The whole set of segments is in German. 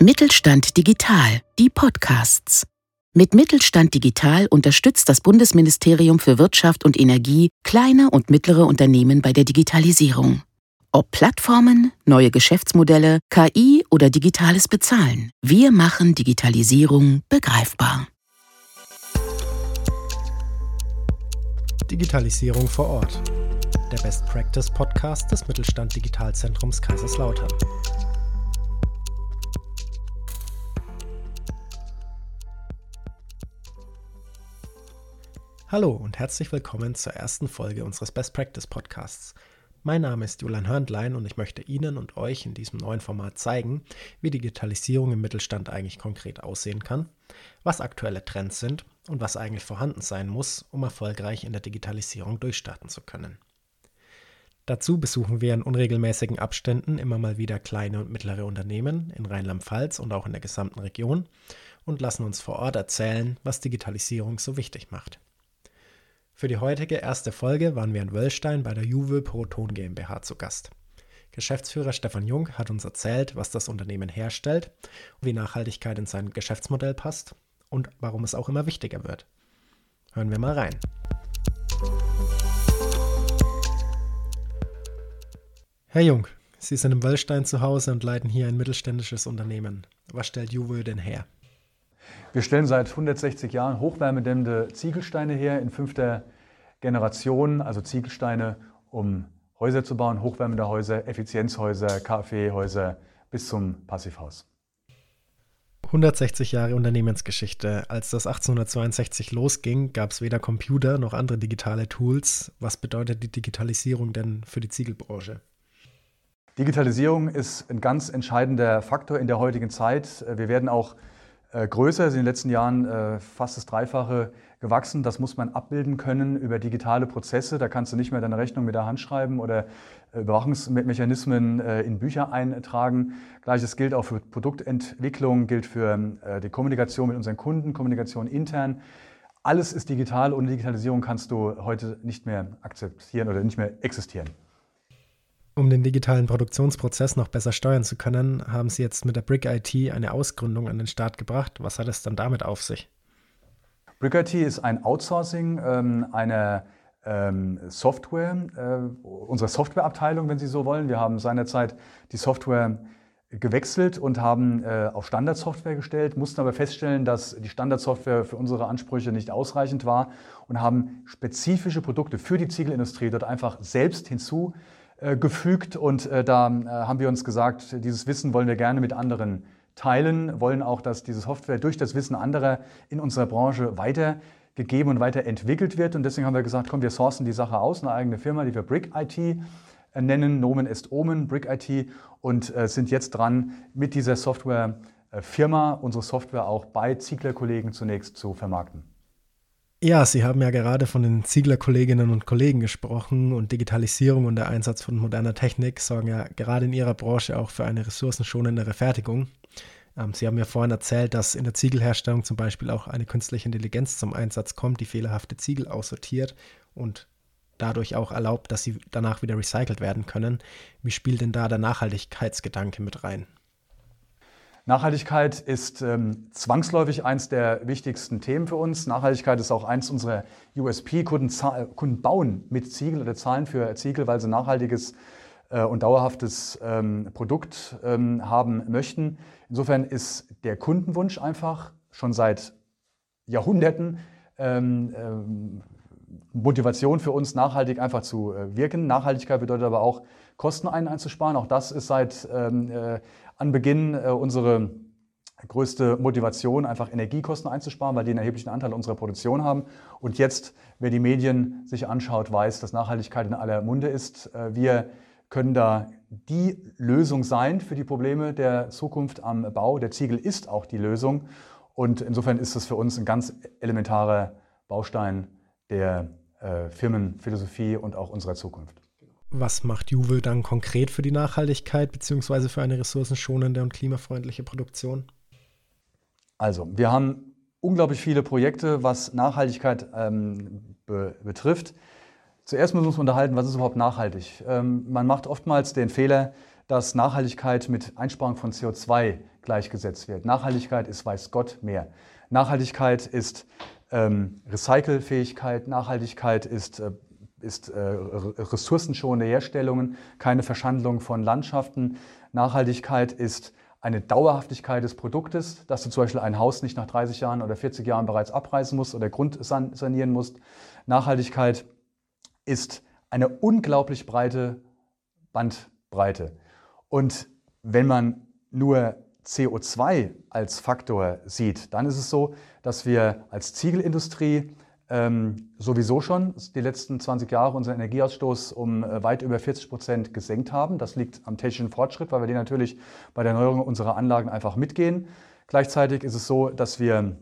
Mittelstand Digital, die Podcasts. Mit Mittelstand Digital unterstützt das Bundesministerium für Wirtschaft und Energie kleine und mittlere Unternehmen bei der Digitalisierung. Ob Plattformen, neue Geschäftsmodelle, KI oder digitales Bezahlen, wir machen Digitalisierung begreifbar. Digitalisierung vor Ort. Der Best Practice Podcast des Mittelstand Digitalzentrums Kaiserslautern. Hallo und herzlich willkommen zur ersten Folge unseres Best Practice Podcasts. Mein Name ist Julian Hörndlein und ich möchte Ihnen und euch in diesem neuen Format zeigen, wie Digitalisierung im Mittelstand eigentlich konkret aussehen kann, was aktuelle Trends sind und was eigentlich vorhanden sein muss, um erfolgreich in der Digitalisierung durchstarten zu können. Dazu besuchen wir in unregelmäßigen Abständen immer mal wieder kleine und mittlere Unternehmen in Rheinland-Pfalz und auch in der gesamten Region und lassen uns vor Ort erzählen, was Digitalisierung so wichtig macht. Für die heutige erste Folge waren wir in Wöllstein bei der Juve Proton GmbH zu Gast. Geschäftsführer Stefan Jung hat uns erzählt, was das Unternehmen herstellt, wie Nachhaltigkeit in sein Geschäftsmodell passt und warum es auch immer wichtiger wird. Hören wir mal rein. Herr Jung, Sie sind im Wöllstein zu Hause und leiten hier ein mittelständisches Unternehmen. Was stellt Juve denn her? Wir stellen seit 160 Jahren hochwärmedämmende Ziegelsteine her in fünfter Generation, also Ziegelsteine, um Häuser zu bauen, hochwärmende Häuser, Effizienzhäuser, KfW-Häuser bis zum Passivhaus. 160 Jahre Unternehmensgeschichte. Als das 1862 losging, gab es weder Computer noch andere digitale Tools. Was bedeutet die Digitalisierung denn für die Ziegelbranche? Digitalisierung ist ein ganz entscheidender Faktor in der heutigen Zeit. Wir werden auch größer, ist in den letzten Jahren äh, fast das Dreifache gewachsen. Das muss man abbilden können über digitale Prozesse. Da kannst du nicht mehr deine Rechnung mit der Hand schreiben oder äh, Überwachungsmechanismen äh, in Bücher eintragen. Gleiches gilt auch für Produktentwicklung, gilt für äh, die Kommunikation mit unseren Kunden, Kommunikation intern. Alles ist digital. Ohne Digitalisierung kannst du heute nicht mehr akzeptieren oder nicht mehr existieren. Um den digitalen Produktionsprozess noch besser steuern zu können, haben Sie jetzt mit der Brick IT eine Ausgründung an den Start gebracht. Was hat es dann damit auf sich? Brick IT ist ein Outsourcing ähm, einer ähm, Software, äh, unserer Softwareabteilung, wenn Sie so wollen. Wir haben seinerzeit die Software gewechselt und haben äh, auf Standardsoftware gestellt, mussten aber feststellen, dass die Standardsoftware für unsere Ansprüche nicht ausreichend war und haben spezifische Produkte für die Ziegelindustrie dort einfach selbst hinzu gefügt und äh, da äh, haben wir uns gesagt, dieses Wissen wollen wir gerne mit anderen teilen, wollen auch, dass diese Software durch das Wissen anderer in unserer Branche weitergegeben und weiterentwickelt wird. Und deswegen haben wir gesagt, komm, wir sourcen die Sache aus, eine eigene Firma, die wir Brick IT nennen, Nomen est Omen, Brick IT, und sind jetzt dran, mit dieser Softwarefirma unsere Software auch bei Ziegler-Kollegen zunächst zu vermarkten. Ja, Sie haben ja gerade von den Ziegler-Kolleginnen und Kollegen gesprochen und Digitalisierung und der Einsatz von moderner Technik sorgen ja gerade in Ihrer Branche auch für eine ressourcenschonendere Fertigung. Ähm, Sie haben ja vorhin erzählt, dass in der Ziegelherstellung zum Beispiel auch eine künstliche Intelligenz zum Einsatz kommt, die fehlerhafte Ziegel aussortiert und dadurch auch erlaubt, dass sie danach wieder recycelt werden können. Wie spielt denn da der Nachhaltigkeitsgedanke mit rein? Nachhaltigkeit ist ähm, zwangsläufig eins der wichtigsten Themen für uns. Nachhaltigkeit ist auch eins unserer USP. Kunden, Kunden bauen mit Ziegel oder zahlen für Ziegel, weil sie nachhaltiges äh, und dauerhaftes ähm, Produkt ähm, haben möchten. Insofern ist der Kundenwunsch einfach schon seit Jahrhunderten ähm, ähm, Motivation für uns, nachhaltig einfach zu äh, wirken. Nachhaltigkeit bedeutet aber auch, Kosten einzusparen. Auch das ist seit ähm, äh, Anbeginn äh, unsere größte Motivation, einfach Energiekosten einzusparen, weil die einen erheblichen Anteil unserer Produktion haben. Und jetzt, wer die Medien sich anschaut, weiß, dass Nachhaltigkeit in aller Munde ist. Äh, wir können da die Lösung sein für die Probleme der Zukunft am Bau. Der Ziegel ist auch die Lösung. Und insofern ist es für uns ein ganz elementarer Baustein der äh, Firmenphilosophie und auch unserer Zukunft. Was macht Juve dann konkret für die Nachhaltigkeit bzw. für eine ressourcenschonende und klimafreundliche Produktion? Also, wir haben unglaublich viele Projekte, was Nachhaltigkeit ähm, be betrifft. Zuerst müssen wir uns unterhalten, was ist überhaupt nachhaltig? Ähm, man macht oftmals den Fehler, dass Nachhaltigkeit mit Einsparung von CO2 gleichgesetzt wird. Nachhaltigkeit ist, weiß Gott, mehr. Nachhaltigkeit ist ähm, Recycelfähigkeit, Nachhaltigkeit ist, äh, ist äh, ressourcenschonende Herstellungen, keine Verschandlung von Landschaften. Nachhaltigkeit ist eine Dauerhaftigkeit des Produktes, dass du zum Beispiel ein Haus nicht nach 30 Jahren oder 40 Jahren bereits abreißen musst oder Grund sanieren musst. Nachhaltigkeit ist eine unglaublich breite Bandbreite. Und wenn man nur CO2 als Faktor sieht, dann ist es so, dass wir als Ziegelindustrie ähm, sowieso schon die letzten 20 Jahre unseren Energieausstoß um äh, weit über 40 Prozent gesenkt haben. Das liegt am technischen Fortschritt, weil wir den natürlich bei der Erneuerung unserer Anlagen einfach mitgehen. Gleichzeitig ist es so, dass wir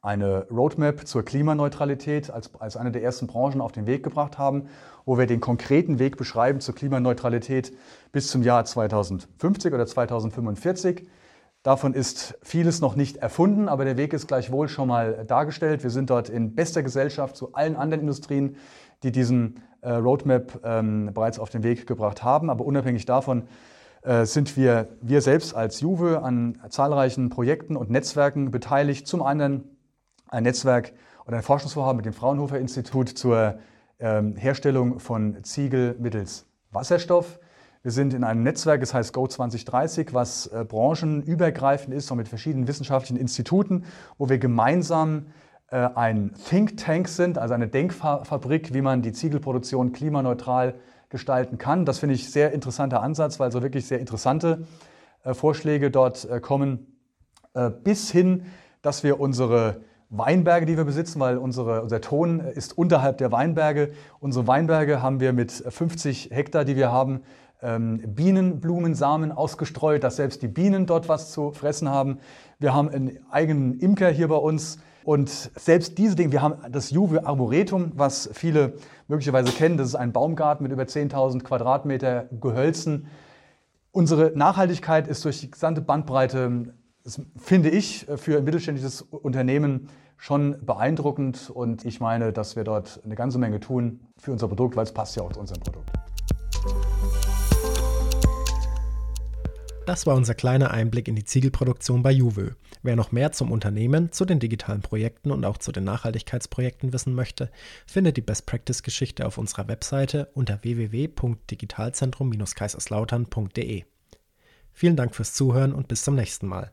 eine Roadmap zur Klimaneutralität als, als eine der ersten Branchen auf den Weg gebracht haben, wo wir den konkreten Weg beschreiben zur Klimaneutralität bis zum Jahr 2050 oder 2045. Davon ist vieles noch nicht erfunden, aber der Weg ist gleichwohl schon mal dargestellt. Wir sind dort in bester Gesellschaft zu allen anderen Industrien, die diesen äh, Roadmap ähm, bereits auf den Weg gebracht haben. Aber unabhängig davon äh, sind wir, wir selbst als Juve an zahlreichen Projekten und Netzwerken beteiligt. Zum einen ein Netzwerk oder ein Forschungsvorhaben mit dem Fraunhofer Institut zur ähm, Herstellung von Ziegel mittels Wasserstoff. Wir sind in einem Netzwerk, das heißt Go 2030, was äh, branchenübergreifend ist, und mit verschiedenen wissenschaftlichen Instituten, wo wir gemeinsam äh, ein Think Tank sind, also eine Denkfabrik, wie man die Ziegelproduktion klimaneutral gestalten kann. Das finde ich sehr interessanter Ansatz, weil so wirklich sehr interessante äh, Vorschläge dort äh, kommen, äh, bis hin, dass wir unsere Weinberge, die wir besitzen, weil unsere, unser Ton ist unterhalb der Weinberge. Unsere Weinberge haben wir mit 50 Hektar, die wir haben, Bienenblumensamen ausgestreut, dass selbst die Bienen dort was zu fressen haben. Wir haben einen eigenen Imker hier bei uns. Und selbst diese Dinge, wir haben das Juve Arboretum, was viele möglicherweise kennen. Das ist ein Baumgarten mit über 10.000 Quadratmeter Gehölzen. Unsere Nachhaltigkeit ist durch die gesamte Bandbreite, finde ich, für ein mittelständisches Unternehmen schon beeindruckend. Und ich meine, dass wir dort eine ganze Menge tun für unser Produkt, weil es passt ja auch zu unserem Produkt. Das war unser kleiner Einblick in die Ziegelproduktion bei Juwö. Wer noch mehr zum Unternehmen, zu den digitalen Projekten und auch zu den Nachhaltigkeitsprojekten wissen möchte, findet die Best Practice Geschichte auf unserer Webseite unter www.digitalzentrum-kaiserslautern.de. Vielen Dank fürs Zuhören und bis zum nächsten Mal.